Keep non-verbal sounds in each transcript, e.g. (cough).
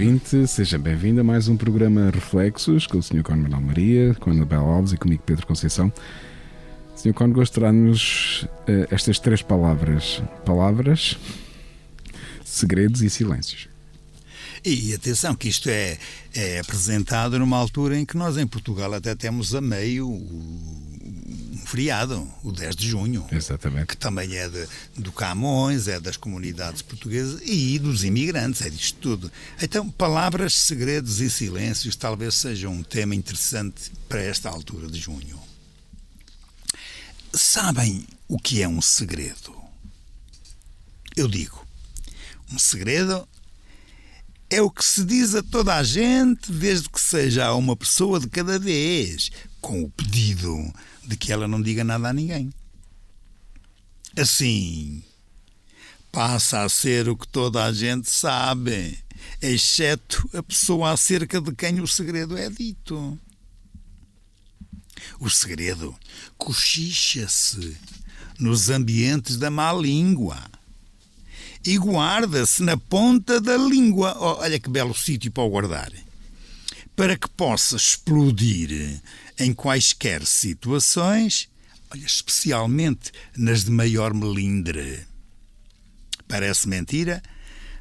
Ouvinte, seja bem-vindo a mais um programa Reflexos com o Sr. Cone Manuel Maria, com a Anabel Alves e comigo Pedro Conceição. Sr. Cone, gostaria-nos uh, estas três palavras: palavras, segredos e silêncios. E atenção que isto é, é apresentado numa altura em que nós em Portugal até temos a meio um feriado, o 10 de junho. Exatamente. Que também é de, do Camões, é das comunidades portuguesas e dos imigrantes, é disto tudo. Então, palavras, segredos e silêncios talvez seja um tema interessante para esta altura de junho. Sabem o que é um segredo? Eu digo, um segredo é o que se diz a toda a gente, desde que seja a uma pessoa de cada vez, com o pedido de que ela não diga nada a ninguém. Assim, passa a ser o que toda a gente sabe, exceto a pessoa acerca de quem o segredo é dito. O segredo cochicha-se nos ambientes da má língua e guarda-se na ponta da língua. Oh, olha que belo sítio para o guardar. Para que possa explodir em quaisquer situações, olha, especialmente nas de maior melindre. Parece mentira,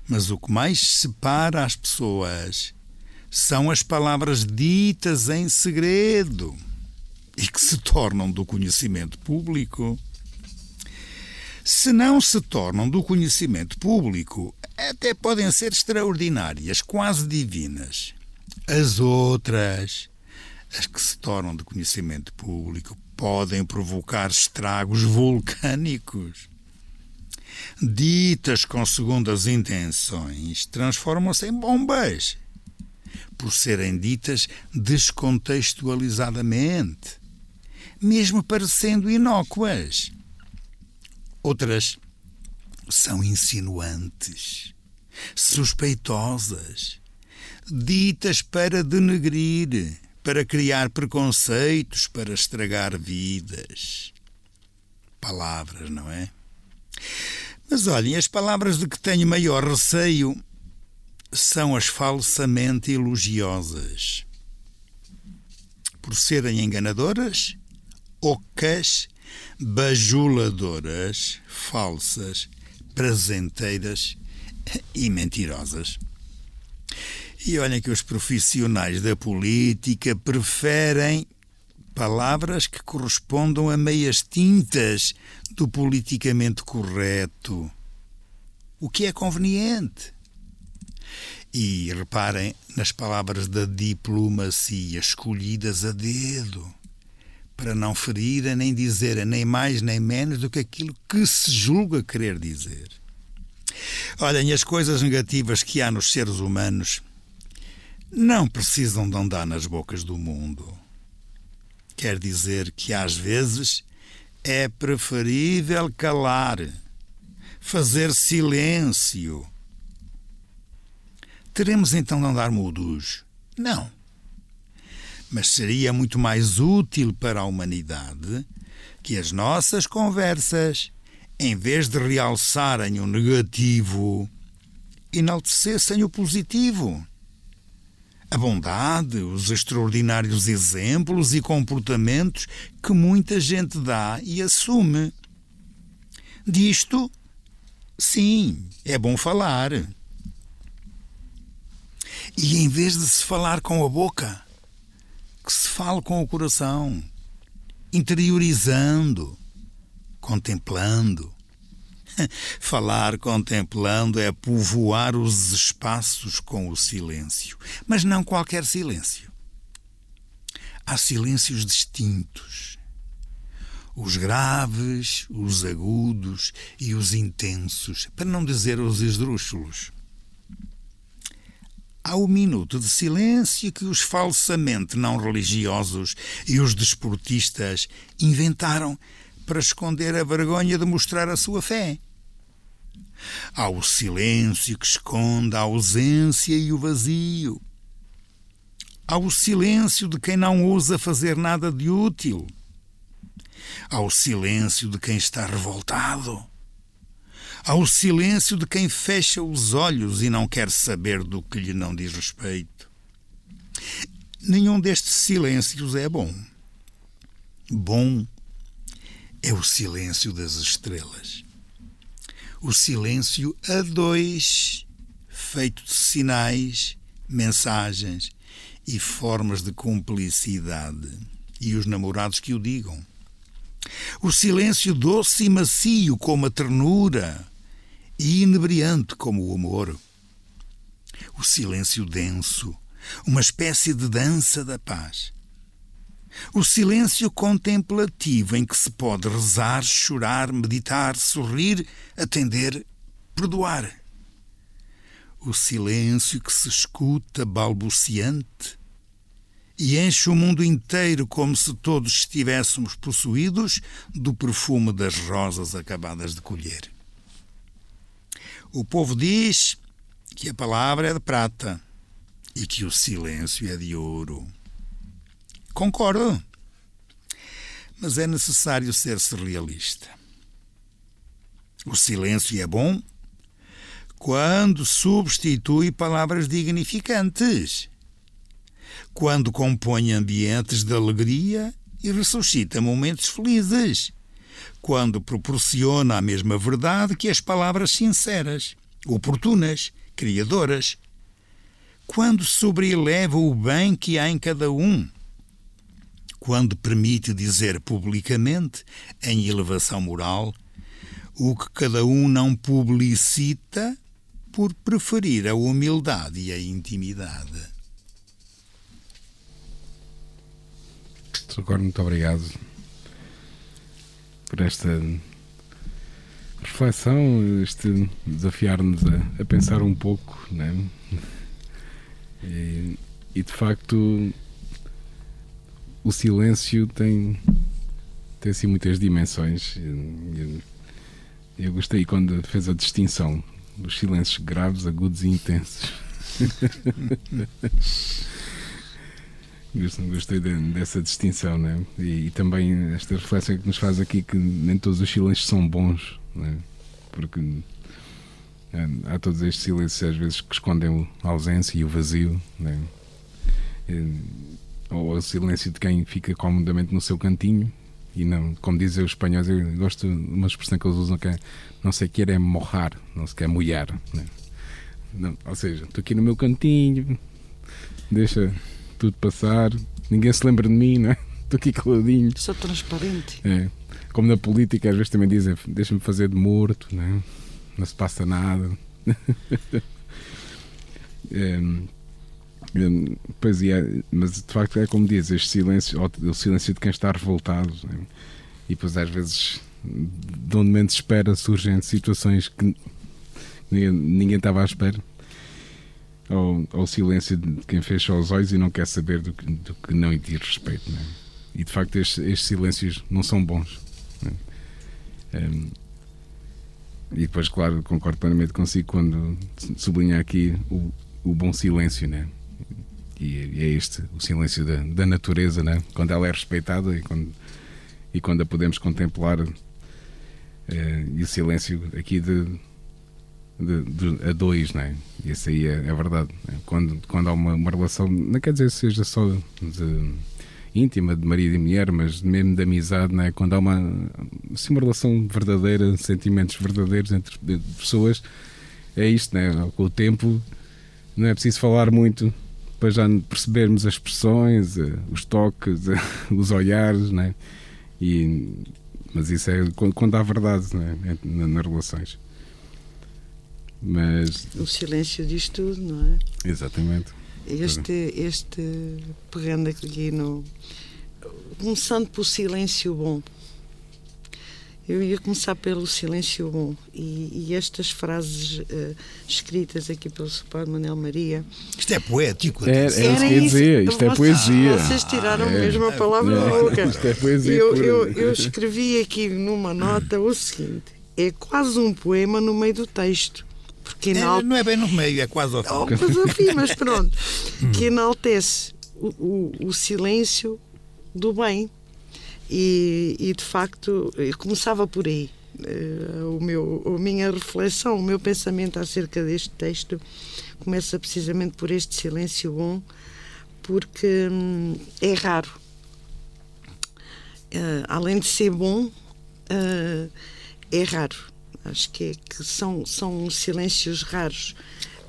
mas o que mais separa as pessoas são as palavras ditas em segredo e que se tornam do conhecimento público se não se tornam do conhecimento público, até podem ser extraordinárias, quase divinas. As outras, as que se tornam de conhecimento público, podem provocar estragos vulcânicos. Ditas com segundas intenções, transformam-se em bombas, por serem ditas descontextualizadamente, mesmo parecendo inócuas. Outras são insinuantes, suspeitosas, ditas para denegrir, para criar preconceitos, para estragar vidas. Palavras, não é? Mas olhem, as palavras de que tenho maior receio são as falsamente elogiosas. Por serem enganadoras, ocas bajuladoras, falsas, presenteiras e mentirosas. E olhem que os profissionais da política preferem palavras que correspondam a meias tintas do politicamente correto, o que é conveniente. E reparem nas palavras da diplomacia escolhidas a dedo para não ferir nem dizer nem mais nem menos do que aquilo que se julga querer dizer. Olhem, as coisas negativas que há nos seres humanos não precisam de andar nas bocas do mundo. Quer dizer que às vezes é preferível calar, fazer silêncio. Teremos então de andar mudos? Não mas seria muito mais útil para a humanidade que as nossas conversas, em vez de realçarem o negativo, enaltecessem o positivo. A bondade, os extraordinários exemplos e comportamentos que muita gente dá e assume. Disto, sim, é bom falar. E em vez de se falar com a boca, que se fale com o coração, interiorizando, contemplando. (laughs) Falar contemplando é povoar os espaços com o silêncio, mas não qualquer silêncio. Há silêncios distintos. os graves, os agudos e os intensos, para não dizer os esdrúxulos. Há o minuto de silêncio que os falsamente não religiosos e os desportistas inventaram para esconder a vergonha de mostrar a sua fé. Há o silêncio que esconde a ausência e o vazio. Há o silêncio de quem não ousa fazer nada de útil ao silêncio de quem está revoltado, ao silêncio de quem fecha os olhos e não quer saber do que lhe não diz respeito. Nenhum destes silêncios é bom. Bom é o silêncio das estrelas. O silêncio a dois, feito de sinais, mensagens e formas de cumplicidade. E os namorados que o digam. O silêncio doce e macio como a ternura e inebriante como o amor. O silêncio denso, uma espécie de dança da paz. O silêncio contemplativo em que se pode rezar, chorar, meditar, sorrir, atender, perdoar. O silêncio que se escuta balbuciante, e enche o mundo inteiro como se todos estivéssemos possuídos do perfume das rosas acabadas de colher. O povo diz que a palavra é de prata e que o silêncio é de ouro. Concordo. Mas é necessário ser-se realista. O silêncio é bom quando substitui palavras dignificantes quando compõe ambientes de alegria e ressuscita momentos felizes, quando proporciona a mesma verdade que as palavras sinceras, oportunas, criadoras, quando sobreeleva o bem que há em cada um, quando permite dizer publicamente, em elevação moral, o que cada um não publicita por preferir a humildade e a intimidade. Socorro, muito obrigado por esta reflexão, este desafiar-nos a, a, pensar um pouco, né? E, e, de facto o silêncio tem, tem assim muitas dimensões. Eu, eu gostei quando fez a distinção dos silêncios graves, agudos e intensos. (laughs) Gostei de, dessa distinção, né? E, e, também esta reflexão que nos faz aqui que nem todos os silêncios são bons, né? porque é, há todos estes silêncios às vezes que escondem a ausência e o vazio, né? Ou o silêncio de quem fica comodamente no seu cantinho e não, como dizem os espanhóis, eu gosto de uma expressão que eles usam que é não sei quer é morrar, não se quer molhar, né? não, ou seja, estou aqui no meu cantinho, deixa tudo passar, ninguém se lembra de mim, não é? (laughs) Estou aqui caladinho. Sou transparente. É. Como na política, às vezes também dizem: deixa-me fazer de morto, não, é? não se passa nada. (laughs) é, é, pois é, mas de facto é como diz: este silêncio, o silêncio de quem está revoltado. É? E depois, às vezes, de onde menos espera, surgem situações que ninguém, ninguém estava à espera ao, ao, silêncio de quem fecha os olhos e não quer saber do que, do que não lhe diz respeito. É? E de facto estes, estes, silêncios não são bons. É? Um, e depois, claro, concordo plenamente consigo quando sublinha aqui o, o bom silêncio, né? E, e é este, o silêncio da, da natureza, né? Quando ela é respeitada e quando, e quando a podemos contemplar. É, e o silêncio aqui de, de, de, a dois, não é? Isso aí é, é verdade. Quando, quando há uma, uma, relação, não quer dizer que seja só de, íntima, de marido e mulher, mas mesmo de amizade, não é? Quando há uma, assim, uma relação verdadeira, sentimentos verdadeiros entre pessoas, é isto, não é? Com o tempo, não é preciso falar muito para já percebermos as expressões, eh, os toques, (laughs) os olhares, não é? E, mas isso é quando há verdade não é? nas relações. Mas... O silêncio diz tudo, não é? Exatamente. Este, este pegando aqui no. Começando pelo silêncio bom. Eu ia começar pelo silêncio bom e, e estas frases uh, escritas aqui pelo Sr. Padre Manuel Maria. Isto é poético. É, é isso que eu ia dizer, isto é poesia. Vocês tiraram é. mesmo a palavra É. da boca. Isto é poesia Eu, eu, eu escrevi aqui numa nota o seguinte: é quase um poema no meio do texto. Porque É, não é bem no meio, é quase ao Oh, fim. mas enfim, mas pronto. (laughs) Que enaltece o, o, o silêncio do bem. E, e, de facto, eu começava por aí. Eh, o meu, a minha reflexão, o meu pensamento acerca deste texto começa precisamente por este silêncio bom, porque hum, é raro. Eh, além de ser bom, eh, é raro. Acho que, é, que são, são silêncios raros.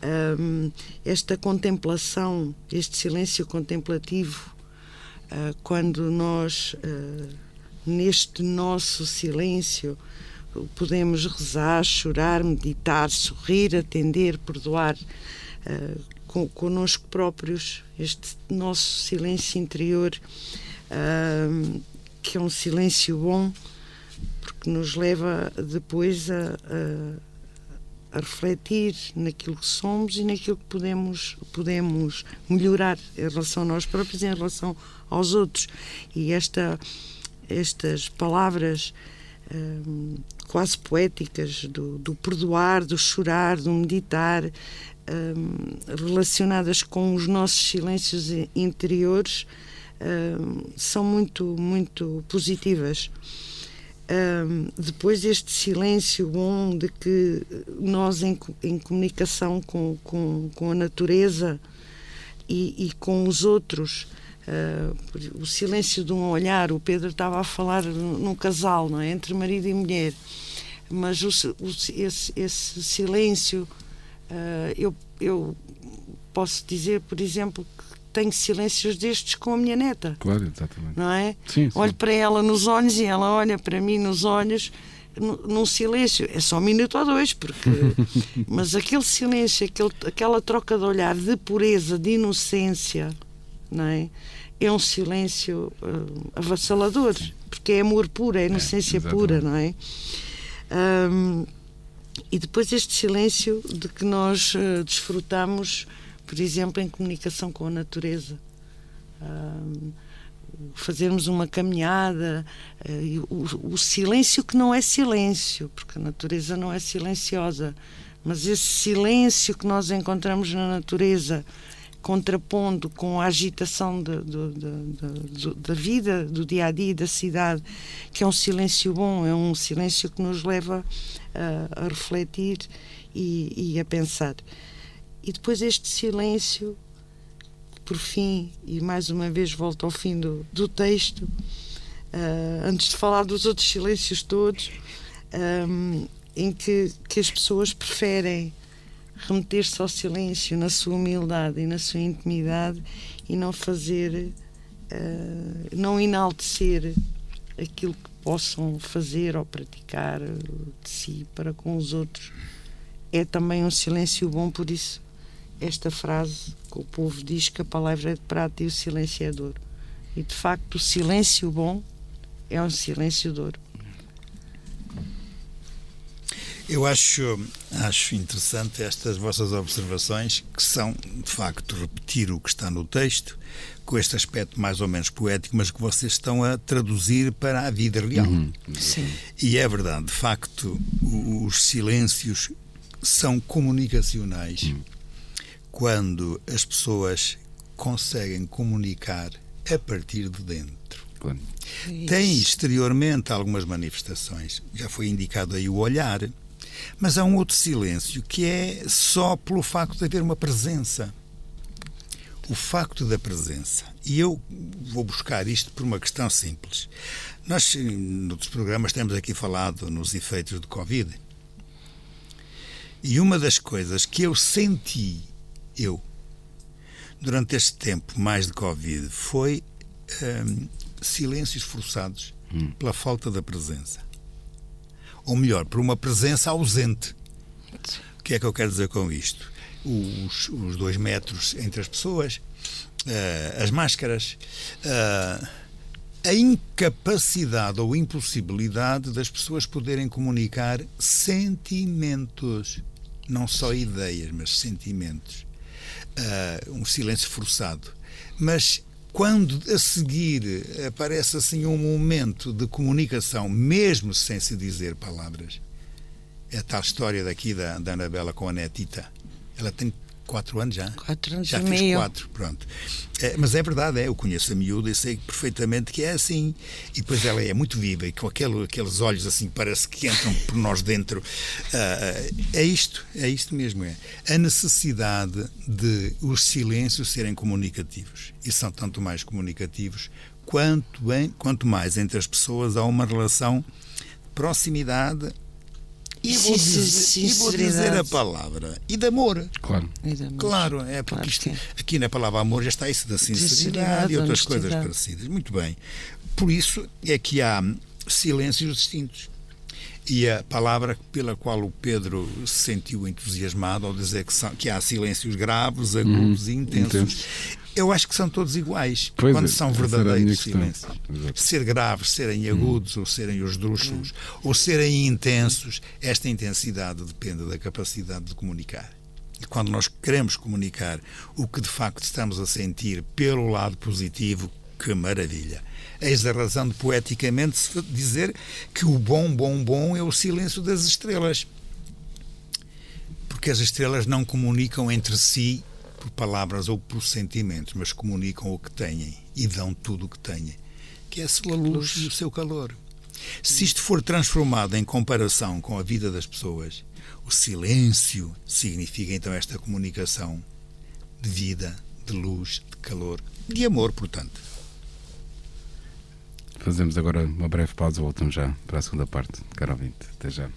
Um, esta contemplação, este silêncio contemplativo, uh, quando nós, uh, neste nosso silêncio, podemos rezar, chorar, meditar, sorrir, atender, perdoar uh, connosco próprios, este nosso silêncio interior, que é um silêncio bom, porque nos leva depois a, a, a, refletir naquilo que somos e naquilo que podemos, podemos melhorar em relação a nós próprios e em relação aos outros. E esta, estas palavras hum, quase poéticas do, do, perdoar, do chorar, do meditar, hum, relacionadas com os nossos silêncios interiores, hum, são muito, muito positivas. Um, depois este silêncio bom de que nós em, em comunicação com, com, com, a natureza e, e com os outros uh, o silêncio de um olhar o Pedro estava a falar num casal não é? entre marido e mulher mas o, o, esse, esse, silêncio uh, eu, eu posso dizer por exemplo que tenho silêncios destes com a minha neta. Claro, exatamente. Não é? Sim, sim. Olho para ela nos olhos e ela olha para mim nos olhos num silêncio. É só um minuto ou dois, porque. (laughs) Mas aquele silêncio, aquele, aquela troca de olhar de pureza, de inocência, não é? É um silêncio uh, avassalador, porque é amor puro, é inocência é, pura, não é? Um, e depois este silêncio de que nós uh, desfrutamos por exemplo, em comunicação com a natureza. Um, fazermos uma caminhada, uh, o, o, silêncio que não é silêncio, porque a natureza não é silenciosa, mas esse silêncio que nós encontramos na natureza, contrapondo com a agitação de, de, de, da vida, do dia a dia, da cidade, que é um silêncio bom, é um silêncio que nos leva a, a refletir e, e a pensar. E depois este silêncio, por fim, e mais uma vez volto ao fim do, do texto, uh, antes de falar dos outros silêncios todos, um, em que, que as pessoas preferem remeter-se ao silêncio na sua humildade e na sua intimidade e não fazer, uh, não enaltecer aquilo que possam fazer ou praticar de si para com os outros. É também um silêncio bom, por isso esta frase que o povo diz que a palavra é de prata e o silêncio é de ouro. E de facto, o silêncio bom é um silêncio de ouro. Eu acho, acho interessante estas vossas observações, que são, de facto, repetir o que está no texto, com este aspecto mais ou menos poético, mas que vocês estão a traduzir para a vida real. Uhum. Sim. E é verdade, de facto, os silêncios são comunicacionais. Uhum quando as pessoas conseguem comunicar a partir de dentro. Claro. Tem exteriormente algumas manifestações, já foi indicado aí o olhar, mas há um outro silêncio que é só pelo facto de haver uma presença. O facto da presença. E eu vou buscar isto por uma questão simples. Nós, noutros programas, temos aqui falado nos efeitos de Covid. E uma das coisas que eu senti eu, durante este tempo mais de Covid, foi hum, silêncios forçados hum. pela falta da presença. Ou melhor, por uma presença ausente. O que é que eu quero dizer com isto? Os, os dois metros entre as pessoas, uh, as máscaras, uh, a incapacidade ou impossibilidade das pessoas poderem comunicar sentimentos, não só ideias, mas sentimentos. Uh, um silêncio forçado. Mas quando a seguir aparece assim um momento de comunicação, mesmo sem se dizer palavras, é a tal história daqui da, da Anabela com a netita. Ela tem quatro anos já. Quatro anos já e meio. quatro, pronto. É, mas é verdade, é, eu conheço a miúda e sei perfeitamente que é assim. E depois ela é muito viva e com aquele, aqueles olhos assim, parece que entram por nós dentro. Uh, é isto, é isto mesmo. É a necessidade de os silêncios serem comunicativos. E são tanto mais comunicativos quanto, em, quanto mais entre as pessoas há uma relação de proximidade e vou, dizer, e vou dizer a palavra. E de amor. Claro. De amor. Claro, é porque claro isto, é. aqui na palavra amor já está isso da sinceridade e outras coisas parecidas. Muito bem. Por isso é que há silêncios distintos. E a palavra pela qual o Pedro se sentiu entusiasmado ao dizer que, são, que há silêncios graves, agudos uhum, e intensos. Intenso. Eu acho que são todos iguais pois quando é, são verdadeiros silêncios. Ser graves, serem agudos, hum. ou serem os drúxulos, hum. ou serem intensos, esta intensidade depende da capacidade de comunicar. E quando nós queremos comunicar o que de facto estamos a sentir pelo lado positivo, que maravilha! Eis a razão de poeticamente se dizer que o bom, bom, bom é o silêncio das estrelas. Porque as estrelas não comunicam entre si por palavras ou por sentimentos, mas comunicam o que têm e dão tudo o que têm, que é a sua luz e o seu calor. Se isto for transformado em comparação com a vida das pessoas, o silêncio significa então esta comunicação de vida, de luz, de calor, de amor, portanto. Fazemos agora uma breve pausa, voltamos já para a segunda parte. Caro ouvinte, até já.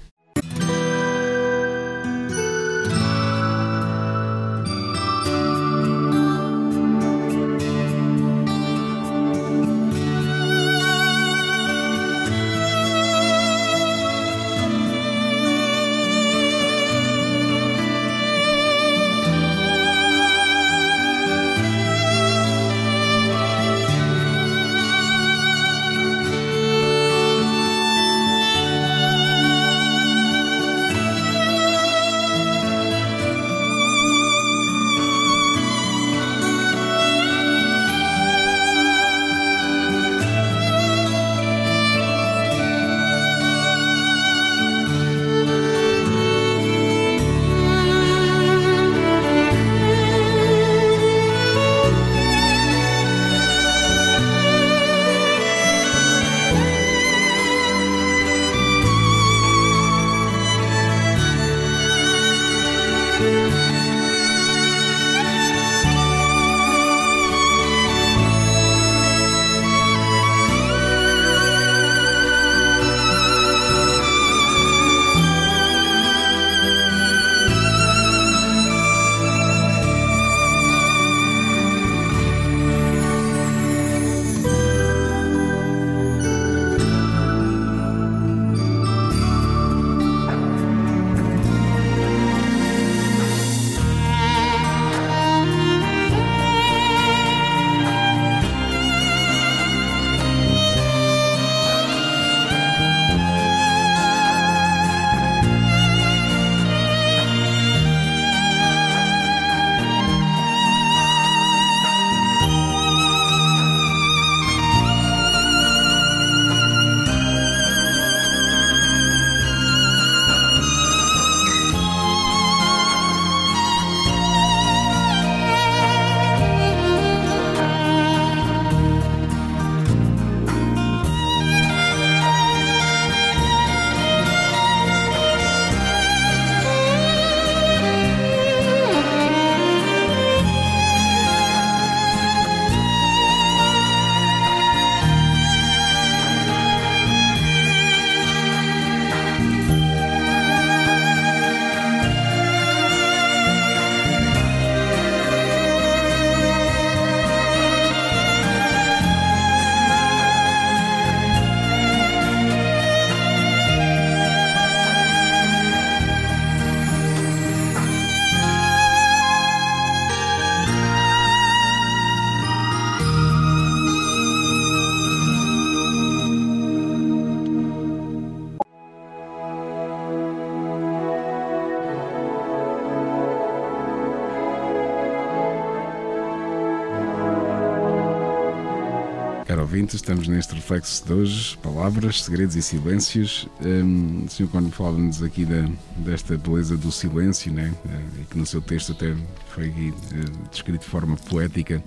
Ouvintes, estamos neste reflexo de hoje, palavras, segredos e silêncios. Um, o senhor quando falava-nos aqui da, desta beleza do silêncio, né? E que no seu texto até foi aqui, uh, descrito de forma poética,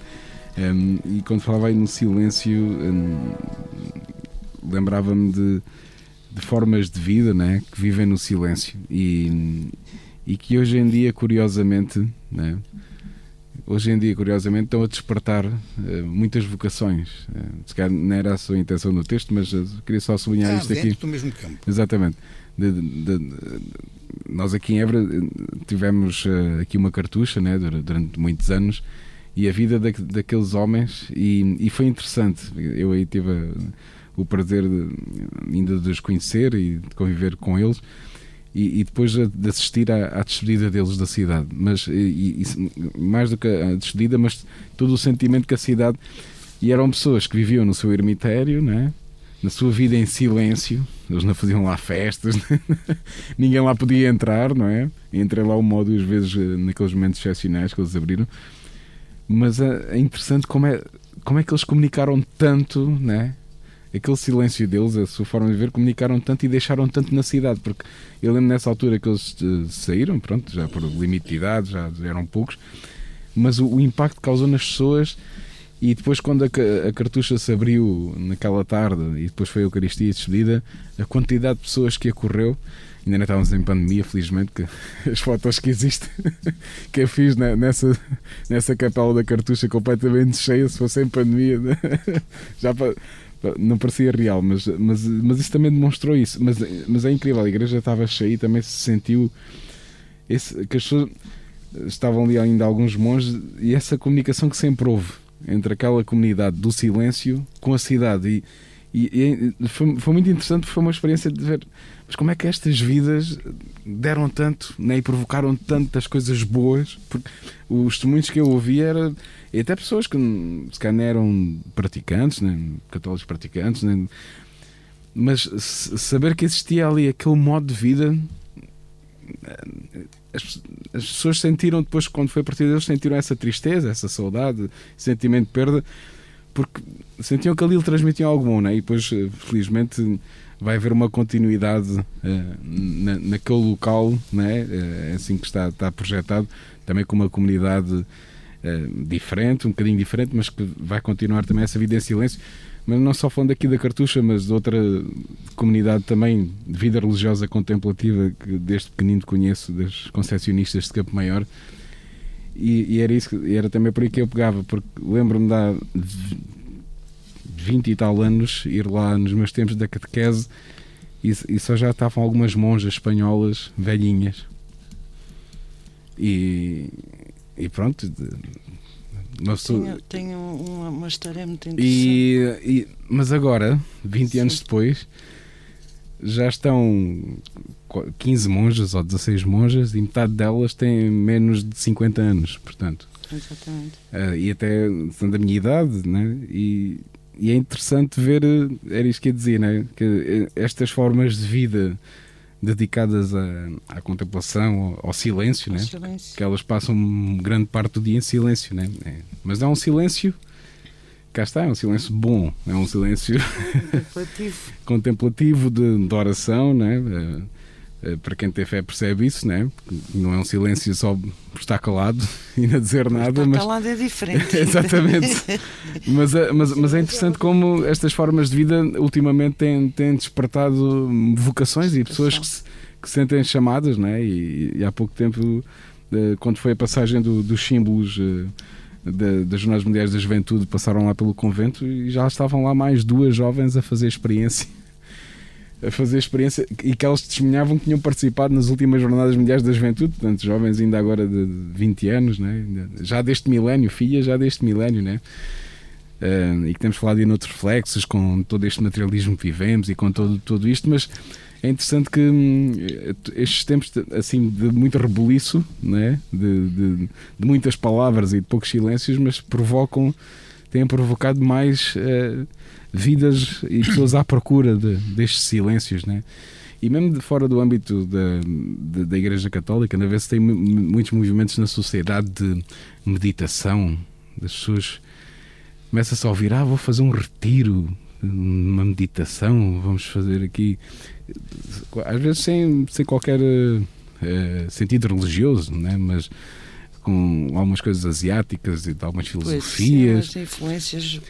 um, e quando falava aí no silêncio, um, lembrava-me de, de, formas de vida né? que vivem no silêncio e, e que hoje em dia, curiosamente, né? Hoje em dia, curiosamente, estão a despertar uh, muitas vocações. Uh, se calhar não era a sua intenção no texto, mas uh, queria só sublinhar ah, isto aqui. do mesmo campo. Exatamente. De, de, de, nós aqui em Évora tivemos aqui uma cartucha né, durante muitos anos e a vida da, daqueles homens e, e, foi interessante. Eu aí tive o prazer de, ainda de os conhecer e de conviver com eles e, e depois de assistir à, à, despedida deles da cidade. Mas e, e, mais do que a despedida, mas todo o sentimento que a cidade. E eram pessoas que viviam no seu ermitério, né? na sua vida em silêncio, eles não faziam lá festas, (laughs) ninguém lá podia entrar, não é? Entrei lá uma ou duas vezes eh, naqueles momentos excepcionais que eles abriram, mas é, é interessante como é, como é que eles comunicaram tanto, né? Aquele silêncio deles, a sua forma de ver, comunicaram tanto e deixaram tanto na cidade, porque eu lembro nessa altura que eles uh, saíram, pronto, já por limite de idade, já eram poucos, mas o, o impacto que causou nas pessoas e depois quando a, a, cartucha se abriu naquela tarde e depois foi a Eucaristia despedida, a quantidade de pessoas que acorreu, ainda não estávamos em pandemia, felizmente, que (laughs) as fotos que existem (laughs) que eu fiz nessa, nessa capela da cartucha completamente cheia, se fosse em pandemia, (laughs) já para não parecia real, mas, mas, mas isso também demonstrou isso. Mas, mas é incrível, a igreja estava cheia e também se sentiu esse, que as pessoas estavam ali ainda alguns monges e essa comunicação que sempre houve entre aquela comunidade do silêncio com a cidade. E, e, e foi, foi, muito interessante, foi uma experiência de ver mas como é que estas vidas deram tanto né, e provocaram tantas coisas boas. Porque os testemunhos que eu ouvi era e até pessoas que se calhar eram praticantes, né, católicos praticantes, né, mas saber que existia ali aquele modo de vida. As, as pessoas sentiram depois, quando foi a partir deles, sentiram essa tristeza, essa saudade, sentimento de perda, porque sentiam que ali transmitiam algo bom, né? e depois, felizmente, vai haver uma continuidade uh, na, naquele local, né? Uh, assim que está, está projetado, também com uma comunidade uh, diferente, um bocadinho diferente, mas que vai continuar também essa vida em silêncio. Mas não só falando aqui da Cartucha, mas de outra comunidade também de vida religiosa contemplativa que desde pequenino conheço, das concepcionistas de Campo Maior. E, e, era isso, era também por aí que eu pegava, porque lembro-me da 20 e tal anos, ir lá nos meus tempos da catequese e, e só já estavam algumas monjas espanholas velhinhas. E, e pronto. Tenho, tenho uma, uma, história muito interessante. E, e, mas agora, 20 Sim. anos depois, já estão 15 monjas ou 16 monjas e metade delas têm menos de 50 anos, portanto. Exatamente. Uh, e até são da minha idade, né? E, e é interessante ver, era isto que eu dizia, né? que estas formas de vida dedicadas à, à contemplação, ao, ao silêncio, né? silêncio, que elas passam grande parte do dia em silêncio, né? É. mas é um silêncio, cá está, é um silêncio bom, é um silêncio contemplativo, (laughs) contemplativo de, de oração, né? Eh, para quem tem fé percebe isso, né? não é um silêncio só por estar calado (laughs) e não dizer nada. Estar mas... calado é (laughs) diferente. Exatamente. mas, é, mas, mas é interessante como estas formas de vida ultimamente têm, têm despertado vocações e pessoas que se, que se sentem chamadas, né? E, e, há pouco tempo, eh, quando foi a passagem do, dos símbolos eh, das Jornadas Mundiais da Juventude, passaram lá pelo convento e já estavam lá mais duas jovens a fazer experiência a fazer experiência e que elas testemunhavam que tinham participado nas últimas Jornadas Mundiais da Juventude, portanto, jovens ainda agora de 20 anos, né? já deste milénio, filha já deste milénio, né? Uh, e que temos falado em outros reflexos com todo este materialismo que vivemos e com todo, tudo isto, mas é interessante que hum, estes tempos assim de muito rebuliço, né? de, de, de, muitas palavras e de poucos silêncios, mas provocam, têm provocado mais. Uh, vidas e pessoas à procura de, destes silêncios, né? E mesmo de fora do âmbito da, da, da Igreja Católica, na vez tem muitos movimentos na sociedade de meditação, das pessoas começa-se a ouvir, ah, vou fazer um retiro, uma meditação, vamos fazer aqui. Às vezes sem, sem qualquer uh, sentido religioso, né? mas com algumas coisas asiáticas e de algumas filosofias. Pois, sim, influências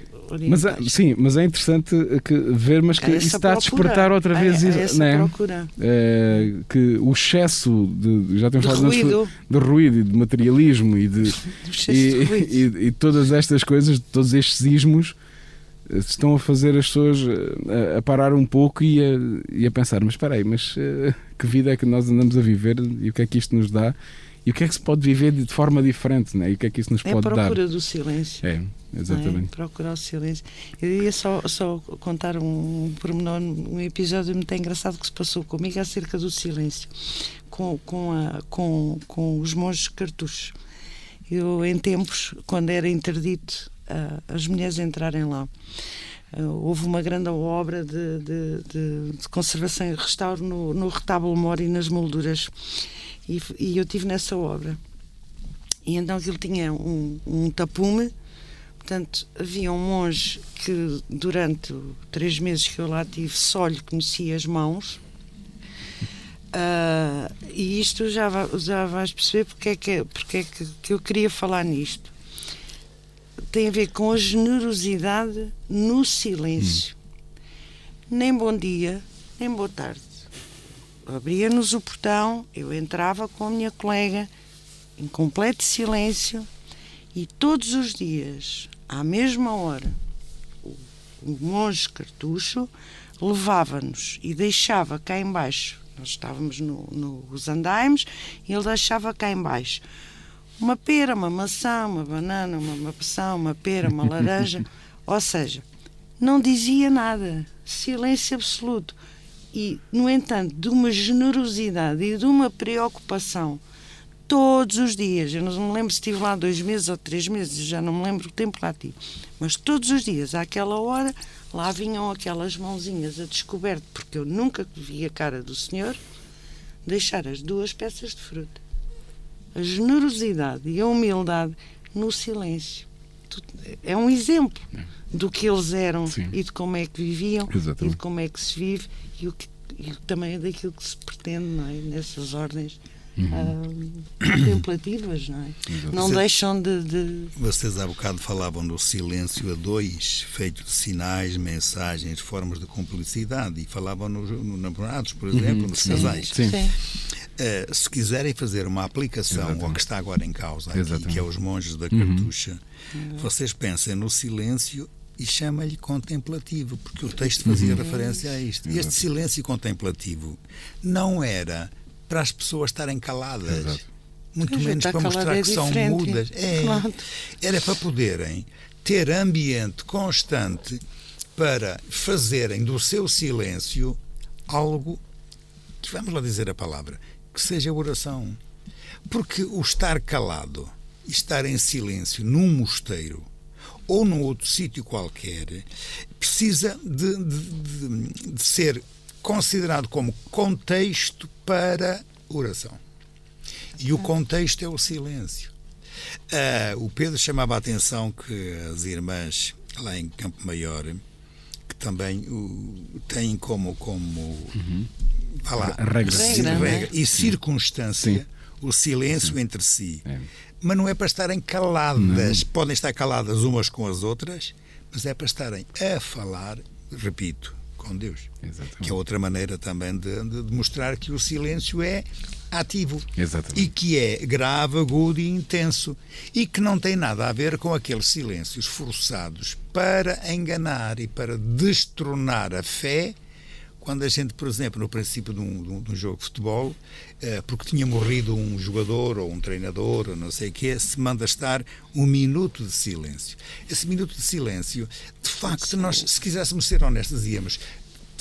mas é, sim, mas é interessante que, ver, mas que isso está a despertar outra vez é essa né? procura. É, que o excesso de já temos de falado ruído. de ruído e de materialismo e de, (laughs) de, e, e, e, todas estas coisas, todos estes ismos eh, estão a fazer as pessoas eh, a, a parar um pouco e a, e a pensar, mas espera aí, mas que vida é que nós andamos a viver e o que é que isto nos dá? E o que é que se pode viver de forma diferente, né? E o que é que isso nos é pode dar? É a procura do silêncio. É, exatamente. É? Procurar o silêncio. Eu ia só, só contar um pormenor, um episódio muito engraçado que se passou comigo acerca do silêncio, com, com, a, com, com os monges cartuchos. Eu, em tempos, quando era interdito uh, as mulheres entrarem lá, uh, houve uma grande obra de, de, de, de conservação e restauro no, no retábulo mor e nas molduras e, e eu tive nessa obra. E então ele tinha um, um tapume, portanto, havia um monge que durante três meses que eu lá tive só lhe conhecia as mãos. Uh, e isto já, já vais perceber porque é, que, porque é que, que eu queria falar nisto. Tem a ver com a generosidade no silêncio. Hum. Nem bom dia, nem boa tarde abria-nos o portão, eu entrava com a minha colega em completo silêncio e todos os dias, à mesma hora, o, o monge cartucho levava-nos e deixava cá embaixo, nós estávamos no, nos andaimes, e ele deixava cá embaixo uma pera, uma maçã, uma banana, uma maçã, uma pera, uma laranja, (laughs) ou seja, não dizia nada, silêncio absoluto e, no entanto, de uma generosidade e de uma preocupação todos os dias. Eu não me lembro se estive lá dois meses ou três meses, já não me lembro o tempo lá tive. Mas todos os dias, àquela hora, lá vinham aquelas mãozinhas a descoberto, porque eu nunca vi a cara do senhor, deixar as duas peças de fruta. A generosidade e a humildade no silêncio. É um exemplo do que eles eram Sim. e de como é que viviam Exatamente. e de como é que se vive e, o que, e também é daquilo que se pretende não é? nessas ordens uhum. uh, contemplativas, não é? Não deixam de, de, Vocês há bocado falavam do silêncio a dois, feito de sinais, mensagens, formas de cumplicidade, e falavam nos no namorados, por uhum. exemplo, uhum. nos sim, casais. Sim. sim. Uh, se quiserem fazer uma aplicação Exatamente. ao que está agora em causa, aqui, que é os monges da cartucha, uhum. Vocês pensem no silêncio e chama-lhe contemplativo, porque o texto fazia uhum. referência a isto. Exato. Este silêncio contemplativo não era para as pessoas estarem caladas. Exato. Muito menos para mostrar é que são mudas. É, claro. Era para poderem ter ambiente constante para fazerem do seu silêncio algo, vamos lá dizer a palavra, que seja oração. Porque o estar calado estar em silêncio num mosteiro ou num outro sítio qualquer, precisa de, de, de, de ser considerado como contexto para oração. E o contexto é o silêncio. Uh, o Pedro chamava a atenção que as irmãs lá em Campo Maior que também o, têm como como uhum. lá, regra, regra, regra e circunstância Sim. o silêncio Sim. entre si. É mas não é para estarem caladas. Não. Podem estar caladas umas com as outras, mas é para estarem a falar, repito, com Deus. Exatamente. Que é outra maneira também de, de, mostrar que o silêncio é ativo Exatamente. e que é grave, agudo e intenso e que não tem nada a ver com aqueles silêncios forçados para enganar e para destronar a fé quando a gente, por exemplo, no princípio de um, de um jogo de futebol, eh, porque tinha morrido um jogador ou um treinador ou não sei o quê, se manda estar um minuto de silêncio. Esse minuto de silêncio, de facto, nós, se quiséssemos ser honestos, íamos,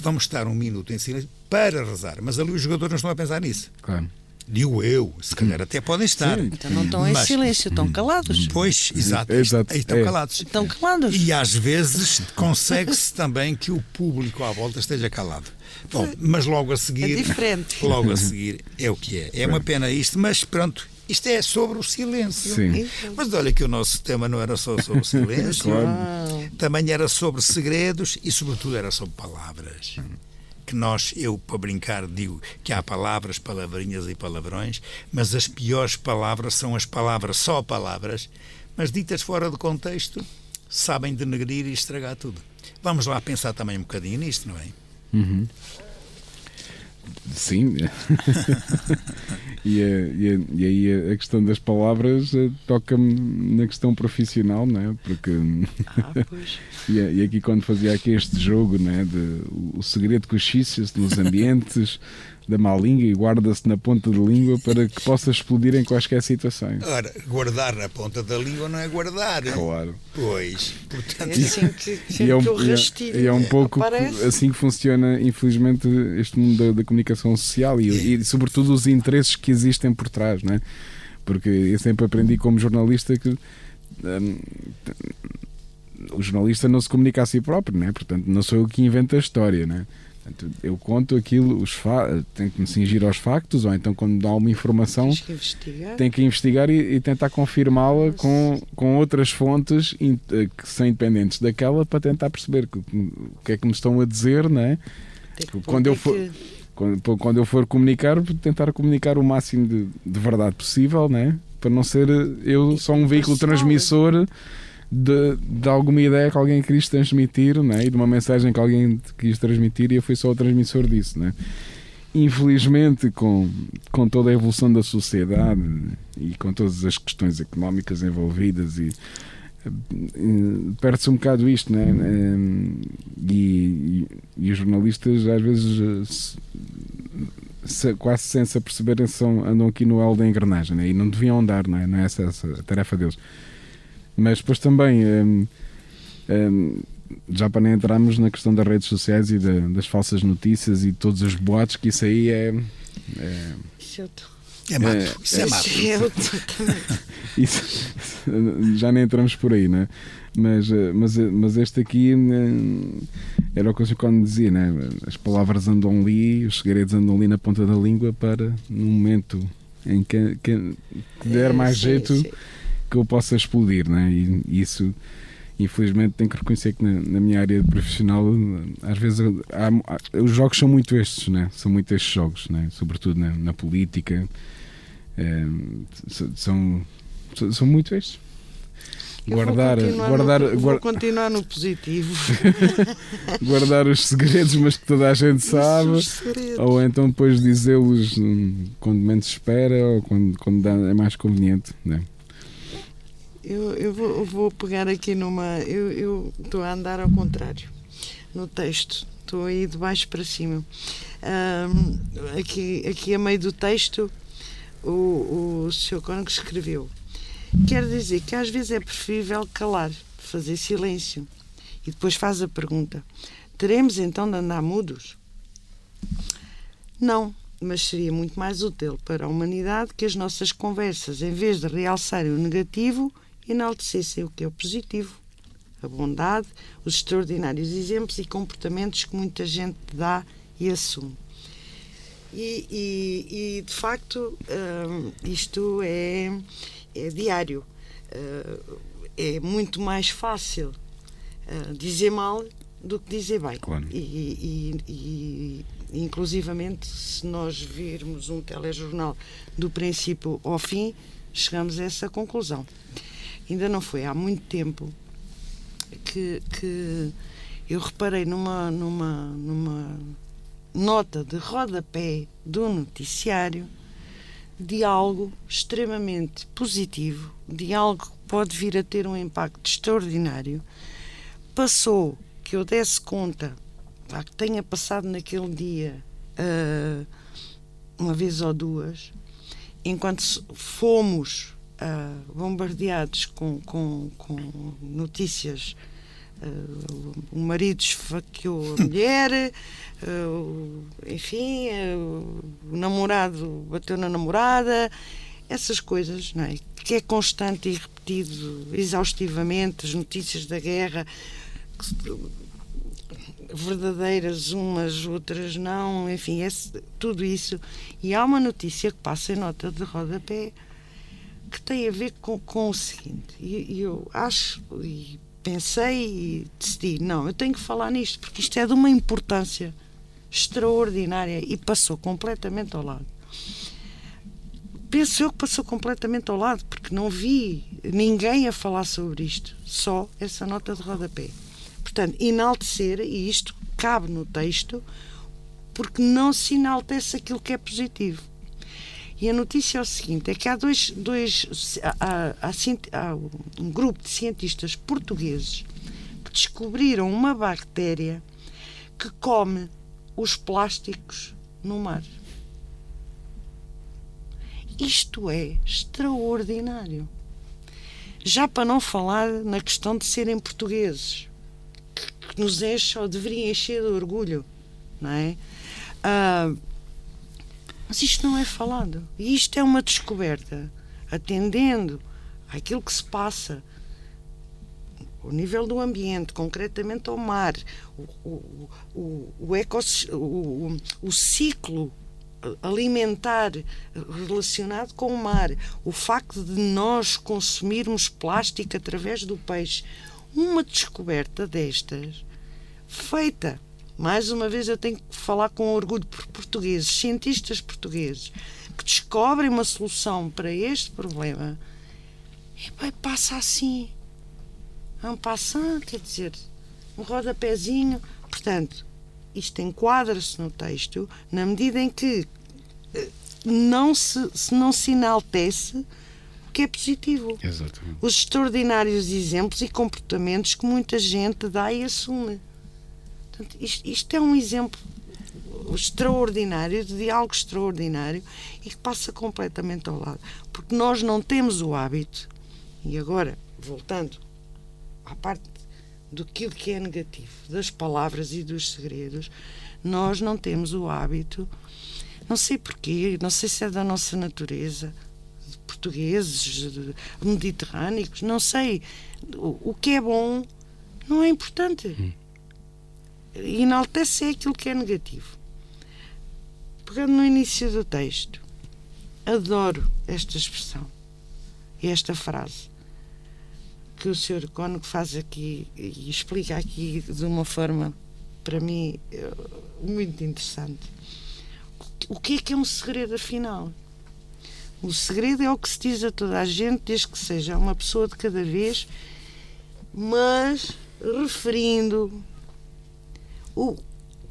vamos estar um minuto em silêncio para rezar, mas ali os jogadores não estão a pensar nisso. Claro. Digo eu, se calhar até podem estar. Sim. Então não estão em silêncio, estão calados. Pois, exato. exato. Estão é. calados. Estão calados. E às vezes consegue-se também que o público à volta esteja calado. Bom, mas logo a seguir. É diferente. Logo a seguir é o que é. É uma pena isto, mas pronto, Isto é sobre o silêncio. Sim. Mas olha que o nosso tema não era só sobre o silêncio, (laughs) Claro. também era sobre segredos e, sobretudo, era sobre palavras. Que nós, eu para brincar, digo que há palavras, palavrinhas e palavrões, mas as piores palavras são as palavras, só palavras, mas ditas fora do contexto, sabem denegrir e estragar tudo. Vamos lá pensar também um bocadinho nisto, não é? Uhum. Sim. (laughs) e, a- e a- e aí a questão das palavras eh, toca-me na questão profissional, não é? Porque Ah, pois. (laughs) e, e aqui quando fazia aqui este jogo, não é? De, o, o segredo cochicha-se nos ambientes da má língua e guarda-se na ponta da língua para que possa explodir em quaisquer situações. Ora, guardar na ponta da língua não é guardar. Claro. Pois, É portanto, assim que, E é, um, e é- rastilho e é um pouco aparece. assim que funciona, infelizmente, este mundo da, da comunicação social e, e, sobretudo, os interesses que existem por trás, não é? Porque eu sempre aprendi como jornalista que hum, o jornalista não se comunica a si próprio, não é? Portanto, não sou eu que invento a história, não é? Portanto, eu conto aquilo, os tenho que me cingir aos factos, ou então quando dá uma informação Tens que investigar. tem que investigar e, e tentar confirmá-la com, com outras fontes in- eh, que são independentes daquela para tentar perceber o que é que me estão a dizer, não é? Quando eu for- é que- Quando, quando eu for comunicar, tentar comunicar o máximo de, de verdade possível, não é? Para não ser eh, eu só um veículo transmissor de, de alguma ideia que alguém quis transmitir, não é? E de uma mensagem que alguém quis transmitir e eu fui só o transmissor disso, não é? Infelizmente, com, com toda a evolução da sociedade e com todas as questões económicas envolvidas e perde-se um bocado isto, né? Eh, E, e, e os jornalistas às vezes se- se- quase sem se aperceberem andam aqui no elo da engrenagem né? e não deviam andar, não é? Não é essa, essa a tarefa deles. Mas depois também eh, eh, já para nem entrarmos na questão das redes sociais e da- das falsas notícias e todos os boatos que isso aí é, é é é mato. É, Isso é mato. Isso é também. Isso, já nem entramos por aí, né? Mas, eh, mas, eh, mas este aqui eh, era o que eu quando dizia, né? As palavras andam ali, os segredos andam ali na ponta da língua para, no momento em que, que, que der mais Sim, jeito, sim. Que eu possa explodir, né? E isso, infelizmente, tenho que reconhecer que na, na minha área profissional, às vezes, há- há- os jogos são muito estes, né? São muito estes jogos, né? Sobretudo na, na política. s- são, são- são muito estes. Eu Guardar, guardar, no, vou guar- continuar no positivo. (laughs) guardar os segredos, mas que toda a gente sabe. Ou então depois dizê-los hum, quando menos espera ou quando, quando dá- é mais conveniente. Né? Eu, eu, vou, eu vou pegar aqui numa. Eu estou a andar ao contrário no texto. Estou aí de baixo para cima. Ahm, aqui, aqui a meio do texto, o, o Sr. Cónigo escreveu. Quer dizer que às vezes é preferível calar, fazer silêncio. E depois faz a pergunta: teremos então de andar mudos? Não, mas seria muito mais útil para a humanidade que as nossas conversas, em vez de realçarem o negativo, enaltecessem o que é o positivo, a bondade, os extraordinários exemplos e comportamentos que muita gente dá e assume. E, e- e, de facto, hum, isto é, é diário. Uh, é muito mais fácil uh, dizer mal do que dizer bem. Claro. E, e- e- e, inclusivamente, se nós virmos um telejornal do princípio ao fim, chegamos a essa conclusão. Ainda não foi há muito tempo que, que eu reparei numa, numa, numa nota de rodapé do noticiário de algo extremamente positivo, de algo que pode vir a ter um impacto extraordinário. Passou que eu desse conta pá, que tenha passado naquele dia ah, uma vez ou duas, enquanto fomos ah, bombardeados com, com, com notícias. ah, o marido esfaqueou a (laughs) mulher, o- enfim, o namorado bateu na namorada, essas coisas, não é? Que é constante e repetido exaustivamente, as notícias da guerra, verdadeiras umas, outras não, enfim, esse- tudo isso. E há uma notícia que passa em nota de rodapé que tem a ver com, com o seguinte, e eu acho e pensei e decidi, não, eu tenho que falar nisto, porque isto é de uma importância extraordinária e passou completamente ao lado. Penso eu que passou completamente ao lado, porque não vi ninguém a falar sobre isto, só essa nota de rodapé. Portanto, enaltecer, e isto cabe no texto, porque não se enaltece aquilo que é positivo. E a notícia é o seguinte: é que há dois. dois há, há, há um grupo de cientistas portugueses que descobriram uma bactéria que come os plásticos no mar. Isto é extraordinário. Já para não falar na questão de serem portugueses, que nos enche ou deveria encher de orgulho, não é? Ah, mas isto não é falado. E isto é uma descoberta, atendendo àquilo que se passa o nível do ambiente, concretamente ao mar, o, o, o, ecos, o, o ciclo alimentar relacionado com o mar, o facto de nós consumirmos plástico através do peixe, uma descoberta destas, feita mais uma vez eu tenho que falar com orgulho por portugueses, cientistas portugueses, que descobrem uma solução para este problema. E bem, passa assim. É um passant, quer dizer, um rodapézinho. Portanto, isto enquadra-se no texto na medida em que eh, não se, se não se enaltece o que é positivo. Exatamente. Os extraordinários exemplos e comportamentos que muita gente dá e assume. Portanto, isto, isto é um exemplo extraordinário, de algo extraordinário e que passa completamente ao lado. Porque nós não temos o hábito, e agora, voltando à parte do que é negativo, das palavras e dos segredos, nós não temos o hábito, não sei porquê, não sei se é da nossa natureza, de portugueses, de mediterrâneos, não sei. O, o que é bom não é importante. Hum enaltece aquilo que é negativo. Pegando no início do texto, adoro esta expressão e esta frase que o Sr. Cônego faz aqui e explica aqui de uma forma, para mim, eh, muito interessante. O que é que é um segredo, afinal? O segredo é o que se diz a toda a gente, desde que seja uma pessoa de cada vez, mas referindo o,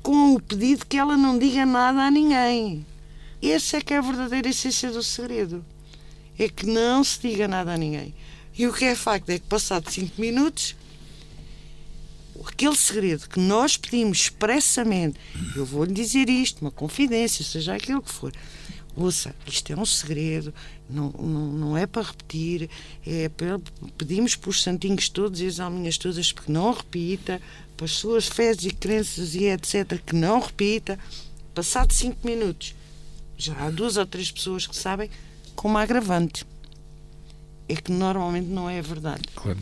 com o pedido que ela não diga nada a ninguém. Essa é que é a verdadeira essência do segredo. É que não se diga nada a ninguém. E o que é facto é que, passado cinco minutos, aquele segredo que nós pedimos expressamente, eu vou-lhe dizer isto, uma confidência, seja aquilo que for, ouça, isto é um segredo, não, não, não é para repetir, é para, pedimos para os santinhos todos e as alminhas todas que não repita, para as suas fés e crenças e etc., que não repita. Passado cinco minutos, já há duas ou três pessoas que sabem, com uma agravante. É que normalmente não é verdade. Claro.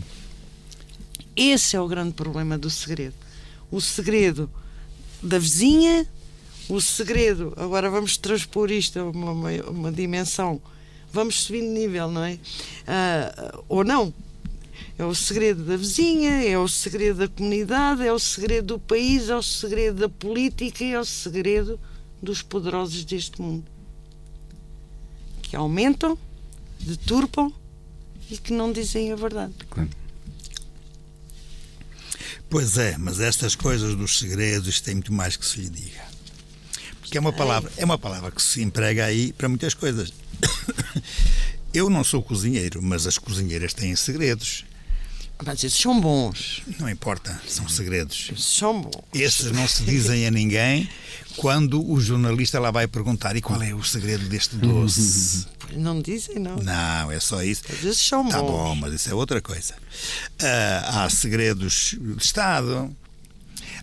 Esse é o grande problema do segredo. O segredo da vizinha, o segredo, agora vamos transpor isto a uma, uma, uma dimensão, vamos subindo de nível, não é? Uh, ou não, é o segredo da vizinha, é o segredo da comunidade, é o segredo do país, é o segredo da política é o segredo dos poderosos deste mundo. Que aumentam, deturpam e que não dizem a verdade. Claro. Pois é, mas estas coisas dos segredos têm muito mais que se lhe diga. Porque é uma palavra, é uma palavra que se emprega aí para muitas coisas. (coughs) Eu não sou cozinheiro, mas as cozinheiras têm segredos. Mas esses são bons. Não importa, são segredos. Esses são bons. Esses não se dizem a ninguém quando o jornalista lá vai perguntar e qual é o segredo deste doce. (laughs) Não dizem, não. Não, é só isso. Mas esses são tá bons. bom, mas isso é outra coisa. Ah, há segredos de Estado,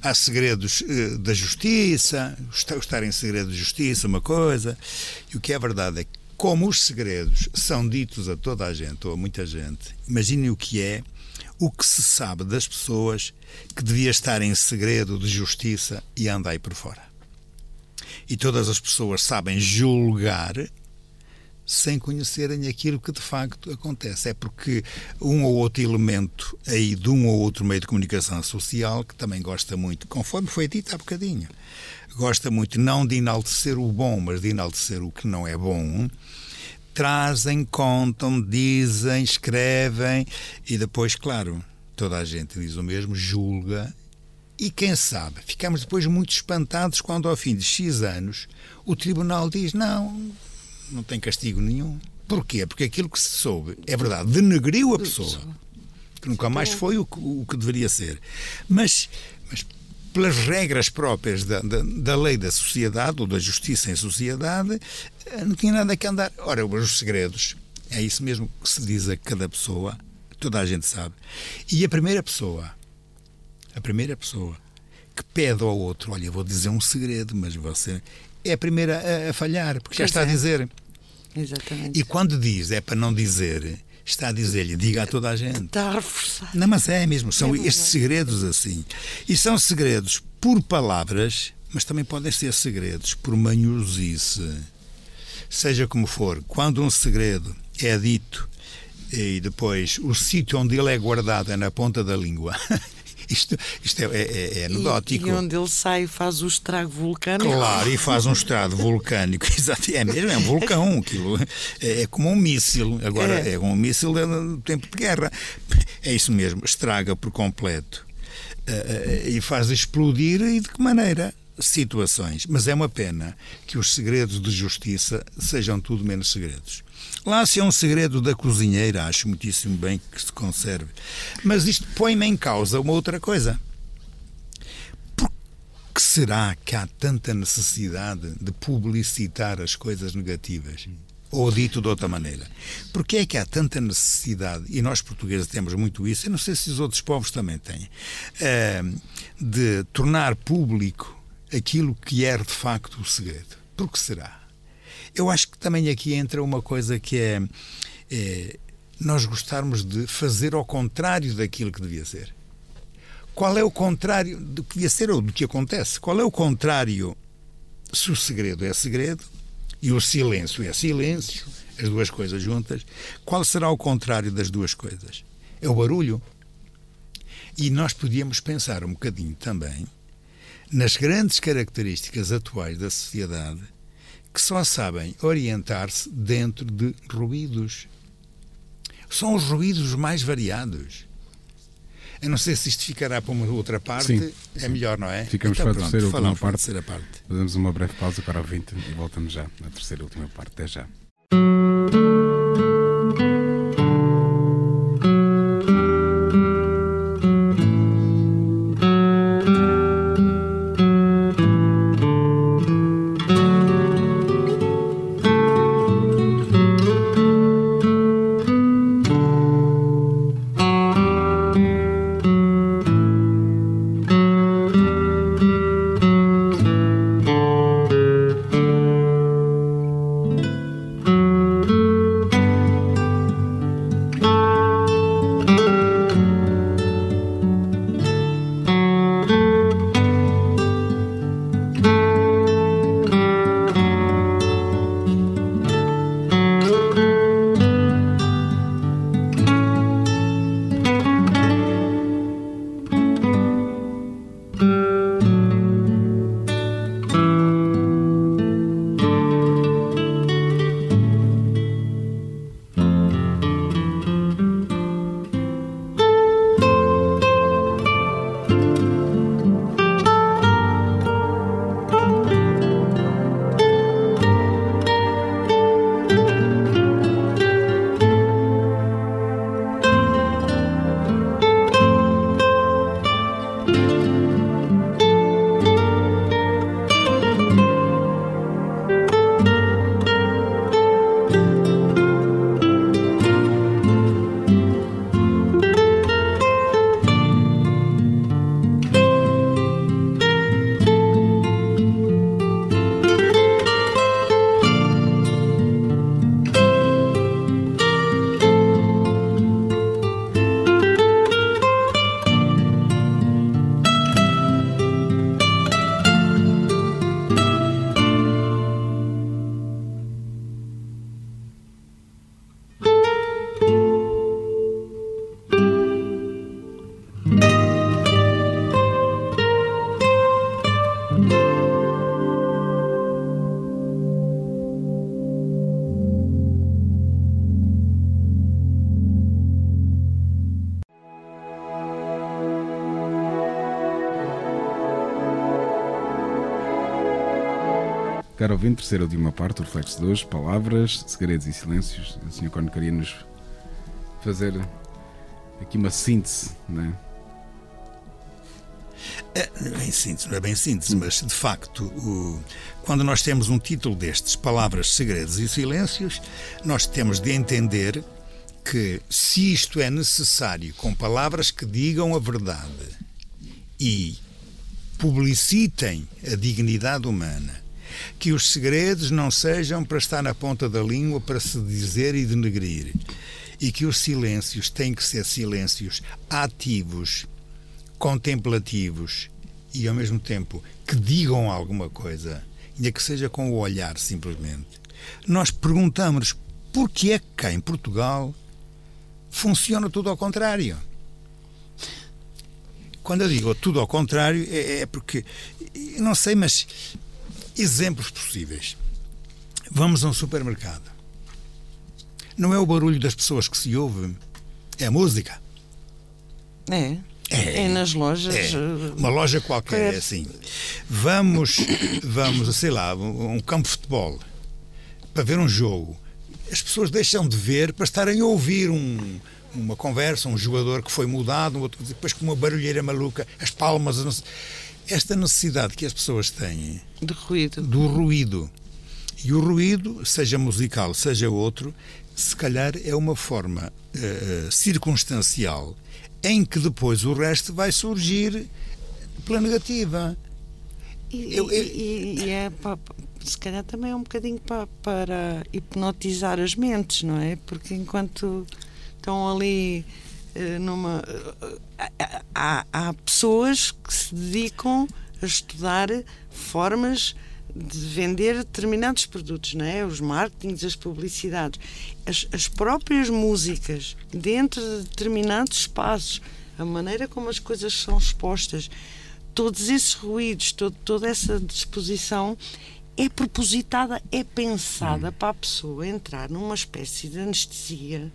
há segredos eh, da justiça, estar em segredo de justiça, uma coisa. E o que é verdade é que, como os segredos são ditos a toda a gente ou a muita gente, imaginem o que é o que se sabe das pessoas que devia estar em segredo de justiça e anda aí por fora. E todas as pessoas sabem julgar sem conhecerem aquilo que de facto acontece. É porque um ou outro elemento aí de um ou outro meio de comunicação social que também gosta muito, conforme foi dito há bocadinho, gosta muito não de enaltecer o bom, mas de enaltecer o que não é bom, trazem, contam, dizem, escrevem e depois, claro, toda a gente diz o mesmo, julga e quem sabe, ficamos depois muito espantados quando, ao fim de X anos, o tribunal diz: não, não tem castigo nenhum. Porquê? Porque aquilo que se soube, é verdade, denegriu a pessoa, que nunca mais foi o que, o que deveria ser. Mas, mas pelas regras próprias da, da, da, lei da sociedade ou da justiça em sociedade, eh, não tinha nada que andar. Ora, os segredos, é isso mesmo que se diz a cada pessoa, toda a gente sabe. E a primeira pessoa a primeira pessoa que pede ao outro, olha, vou dizer um segredo, mas você é a primeira a, a falhar, porque já está é. a dizer. Exatamente. E quando diz é para não dizer, está a dizer-lhe, diga a toda a gente. Está a reforçar. Não, mas é mesmo, são é estes segredos assim. E são segredos por palavras, mas também podem ser segredos por manhosice. Seja como for, quando um segredo é dito e depois o sítio onde ele é guardado é na ponta da língua (laughs) Isto, isto é, é, é anedótico. E, e, onde ele sai faz o estrago vulcânico. Claro, e faz um (laughs) estrago vulcânico. (laughs) Exato, é mesmo, é um vulcão. Aquilo é, é como um míssil. Agora, é, é um míssil do tempo de guerra. É isso mesmo, estraga por completo. Uh, uh, e faz explodir e de que maneira? situações, mas é uma pena que os segredos de justiça sejam tudo menos segredos. Lá se é um segredo da cozinheira, acho muitíssimo bem que se conserve. Mas isto põe-me em causa uma outra coisa. Por que será que há tanta necessidade de publicitar as coisas negativas? Ou dito de outra maneira, porque é que há tanta necessidade, e nós portugueses temos muito isso, eu não sei se os outros povos também têm, eh, de tornar público aquilo que é de facto o segredo. Por que será? Eu acho que também aqui entra uma coisa que é, é nós gostarmos de fazer ao contrário daquilo que devia ser. Qual é o contrário do que devia ser ou do que acontece? Qual é o contrário se o segredo é segredo e o silêncio é silêncio, as duas coisas juntas? Qual será o contrário das duas coisas? É o barulho. E nós podíamos pensar um bocadinho também nas grandes características atuais da sociedade que só sabem orientar-se dentro de ruídos. São os ruídos mais variados. Eu não sei se isto ficará para uma outra parte. Sim, é melhor, não é? Ficamos então, para a terceira última parte. terceira parte. Fazemos uma breve pausa para o 20 e voltamos já na terceira e última parte. Até já. Caro ouvinte, terceira última parte, o reflexo de hoje, palavras, segredos e silêncios. O Sr. Cone queria nos fazer aqui uma síntese, não é? É, bem síntese, não é bem síntese, mas de facto, o, quando nós temos um título destes, Palavras, Segredos e Silêncios, nós temos de entender que se isto é necessário com palavras que digam a verdade e publicitem a dignidade humana, que os segredos não sejam para estar na ponta da língua para se dizer e denegrir, e que os silêncios têm que ser silêncios ativos, contemplativos e ao mesmo tempo que digam alguma coisa, ainda que seja com o olhar simplesmente. Nós perguntamos por que é que cá em Portugal funciona tudo ao contrário. Quando eu digo tudo ao contrário, é, é porque, não sei, mas exemplos possíveis. Vamos a um supermercado. Não é o barulho das pessoas que se ouve, é a música. É. É, é nas lojas. É. Eh, Uma loja qualquer, é assim. Vamos, (coughs) vamos, sei lá, um campo de futebol para ver um jogo. As pessoas deixam de ver para estarem a ouvir um, uma conversa, um jogador que foi mudado, um outro, depois com uma barulheira maluca, as palmas. Esta necessidade que as pessoas têm de ruído. do ruído. E o ruído, seja musical, seja outro, se calhar é uma forma uh, circunstancial em que depois o resto vai surgir pela negativa. E, eu, eu, e, e é se calhar também é um bocadinho para, para hipnotizar as mentes, não é? Porque enquanto estão ali numa. Uh, há, há pessoas que se dedicam a estudar formas de vender determinados produtos, não é? Os marketings, as publicidades, as, as próprias músicas dentro de determinados espaços, a maneira como as coisas são expostas, todos esses ruídos, todo, toda essa disposição é propositada, é pensada hum. para a pessoa entrar numa espécie de anestesia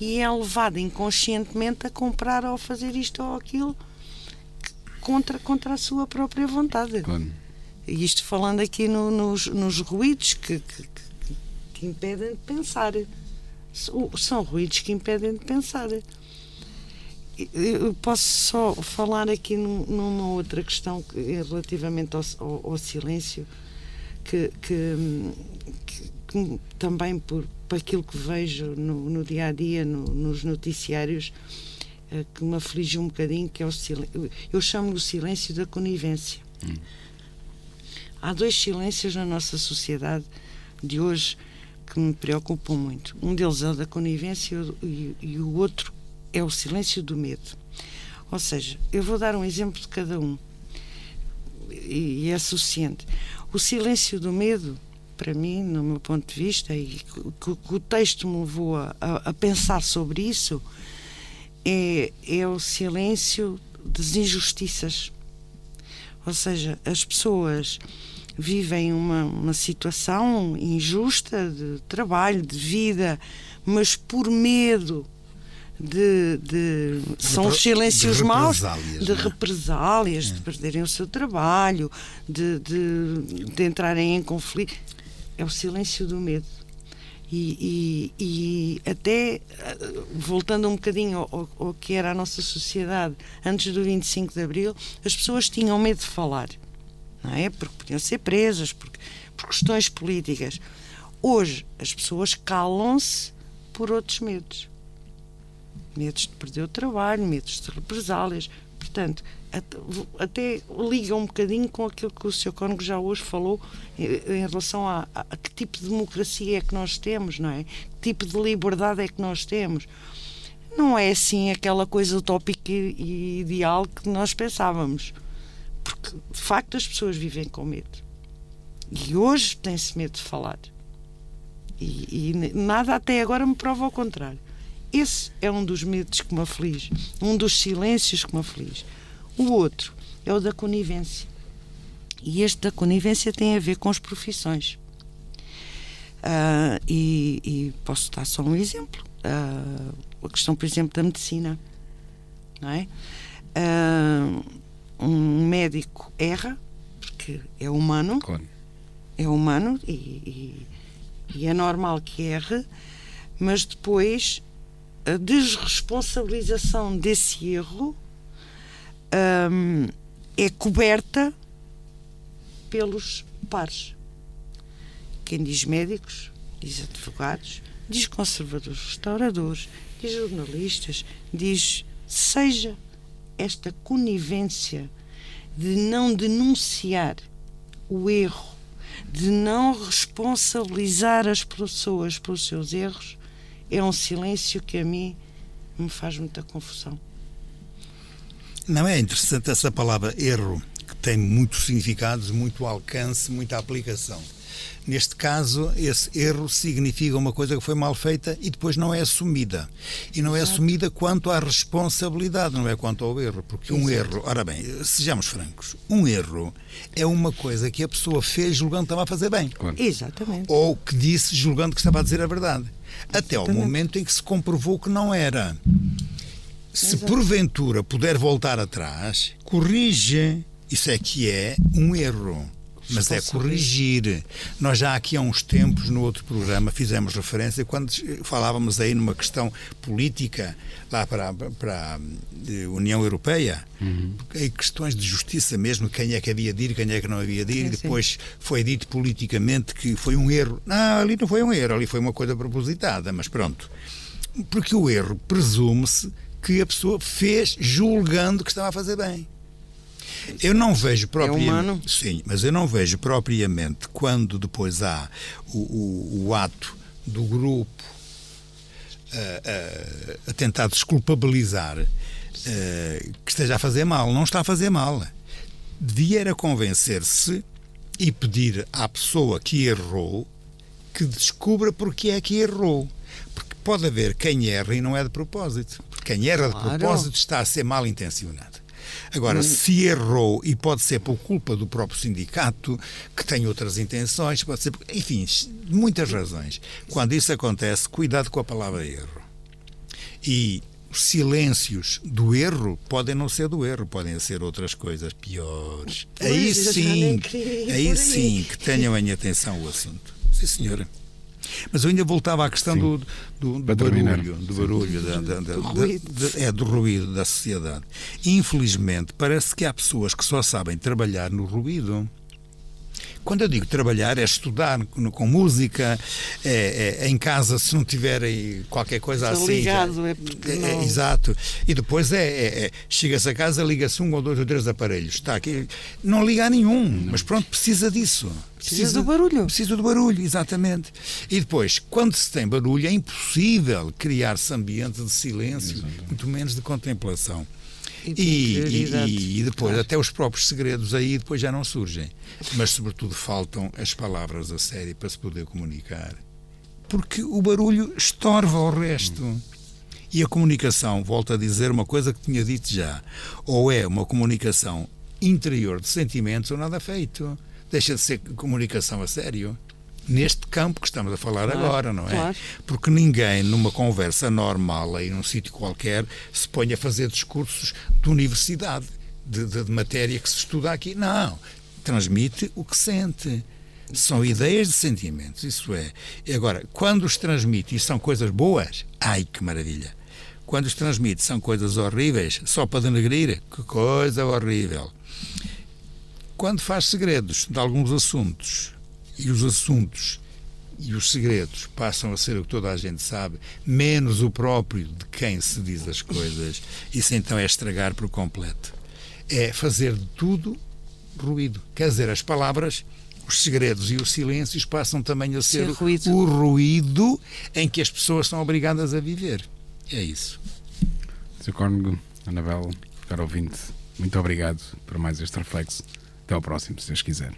e é levada inconscientemente a comprar ou fazer isto ou aquilo contra, contra a sua própria vontade. Claro. Isto falando aqui no, nos, nos ruídos que, que, que, que impedem de pensar. São ruídos que impedem de pensar. Eu posso só falar aqui numa outra questão relativamente ao, ao, ao silêncio, que, que, que, também por, por aquilo que vejo no, no dia a dia, no, nos noticiários, eh, que me aflige um bocadinho, que é o silêncio. Eu chamo o silêncio da conivência. Hum. Há dois silêncios na nossa sociedade de hoje que me preocupam muito. Um deles é o da conivência e, e o outro é o silêncio do medo. Ou seja, eu vou dar um exemplo de cada um e, e é suficiente. O silêncio do medo, para mim, no meu ponto de vista, e que, que o texto me levou a, a, pensar sobre isso, é, é o silêncio das injustiças. Ou seja, as pessoas vivem uma, uma situação injusta de trabalho, de vida, mas por medo de, de são os silêncios de maus de represálias, é? de perderem o seu trabalho, de, de, de, entrarem em conflito. É o silêncio do medo. E, e, e até voltando um bocadinho ao, ao, que era a nossa sociedade antes do 25 de Abril, as pessoas tinham medo de falar, não é? Porque podiam ser presas, por questões políticas. Hoje as pessoas calam-se por outros medos medos de perder o trabalho, medos de represálias. Portanto, até liga um bocadinho com aquilo que o Sr. Cónigo já hoje falou em relação a, a, a, que tipo de democracia é que nós temos, não é? Que tipo de liberdade é que nós temos. Não é assim aquela coisa utópica e ideal que nós pensávamos. Porque, de facto, as pessoas vivem com medo. E hoje tem-se medo de falar. E, e nada até agora me prova ao contrário. Esse é um dos medos que me aflige, um dos silêncios que me aflige. O outro é o da conivência. E este da conivência tem a ver com as profissões. Uh, e, e, posso dar só um exemplo. Uh, a questão, por exemplo, da medicina. Não é? Uh, um médico erra, porque é humano. Claro. é humano e, e, e é normal que erre, mas depois a desresponsabilização desse erro hum, é coberta pelos pares. Quem diz médicos, diz advogados, diz conservadores, restauradores, diz jornalistas, diz seja esta conivência de não denunciar o erro, de não responsabilizar as pessoas pelos seus erros, é um silêncio que a mim me faz muita confusão. Não é interessante essa palavra erro, que tem muitos significados, muito alcance, muita aplicação. Neste caso, esse erro significa uma coisa que foi mal feita e depois não é assumida. E não é Exato. assumida quanto à responsabilidade, não é quanto ao erro. Porque Exato. um erro, ora bem, sejamos francos, um erro é uma coisa que a pessoa fez julgando que estava a fazer bem. Claro. Exatamente. Ou que disse julgando que estava a dizer a verdade. Até ao momento em que se comprovou que não era. Se Exato. porventura puder voltar atrás, corrige. Isso é que é um erro mas é corrigir. Nós já aqui há uns tempos, no outro programa, fizemos referência, quando falávamos aí numa questão política, lá para, para a União Europeia, uhum. em questões de justiça mesmo, quem é que havia de ir, quem é que não havia de ir, e depois foi dito politicamente que foi um erro. Não, ali não foi um erro, ali foi uma coisa propositada, mas pronto. Porque o erro presume-se que a pessoa fez julgando que estava a fazer bem. Eu não vejo propriamente. É humano? Sim, mas eu não vejo propriamente quando depois há o, o, o ato do grupo a, a, a tentar desculpabilizar que esteja a fazer mal. Não está a fazer mal. Devia era convencer-se e pedir à pessoa que errou que descubra porque é que errou. Porque pode haver quem erra e não é de propósito. Porque quem erra de claro. propósito está a ser mal intencionado. Agora, hum. se errou, e pode ser por culpa do próprio sindicato, que tem outras intenções, pode ser, enfim, muitas razões. Quando isso acontece, cuidado com a palavra erro. E os silêncios do erro podem não ser do erro, podem ser outras coisas piores. Pois, aí sim, aí sim que tenham em atenção o assunto. Sim, senhora. Mas eu ainda voltava à questão do, do, do barulho, do barulho, da, da, da, é, do ruído da sociedade. Infelizmente, parece que há pessoas que só sabem trabalhar no ruído. Quando eu digo trabalhar, é estudar com, música, é, é, em casa, se não tiverem qualquer coisa Estou assim. ligado, é porque. É, é exato. E depois é, é, é chega-se a casa, liga-se um ou dois ou três aparelhos. Está aqui. Não liga a nenhum, não. mas pronto, precisa disso. Precisa, precisa, do barulho. Precisa do barulho, exatamente. E depois, quando se tem barulho, é impossível criar-se ambiente de silêncio, exatamente. muito menos de contemplação. E, e, e, depois, claro. até os próprios segredos aí depois já não surgem. Mas, sobretudo, faltam as palavras a sério para se poder comunicar. Porque o barulho estorva o resto. Hum. E a comunicação, volto a dizer uma coisa que tinha dito já, ou é uma comunicação interior de sentimentos ou nada feito. Deixa de ser comunicação a sério neste campo que estamos a falar claro, agora, não é? Claro. Porque ninguém, numa conversa normal, aí num sítio qualquer, se põe a fazer discursos de universidade, de, de, de matéria que se estuda aqui. Não. Transmite o que sente. São ideias de sentimentos, isso é. E agora, quando os transmite e são coisas boas, ai que maravilha. Quando os transmite são coisas horríveis, só para denegrir, que coisa horrível. Quando faz segredos de alguns assuntos, e os assuntos e os segredos passam a ser o que toda a gente sabe, menos o próprio de quem se diz as coisas, isso então é estragar por completo. É fazer de tudo ruído. Quer dizer, as palavras, os segredos e os silêncios passam também a ser, ser ruído. o ruído em que as pessoas são obrigadas a viver. É isso. Sr. Cónigo, Anabel, caro ouvinte, muito obrigado por mais este reflexo. Até ao próximo, se Deus quiser.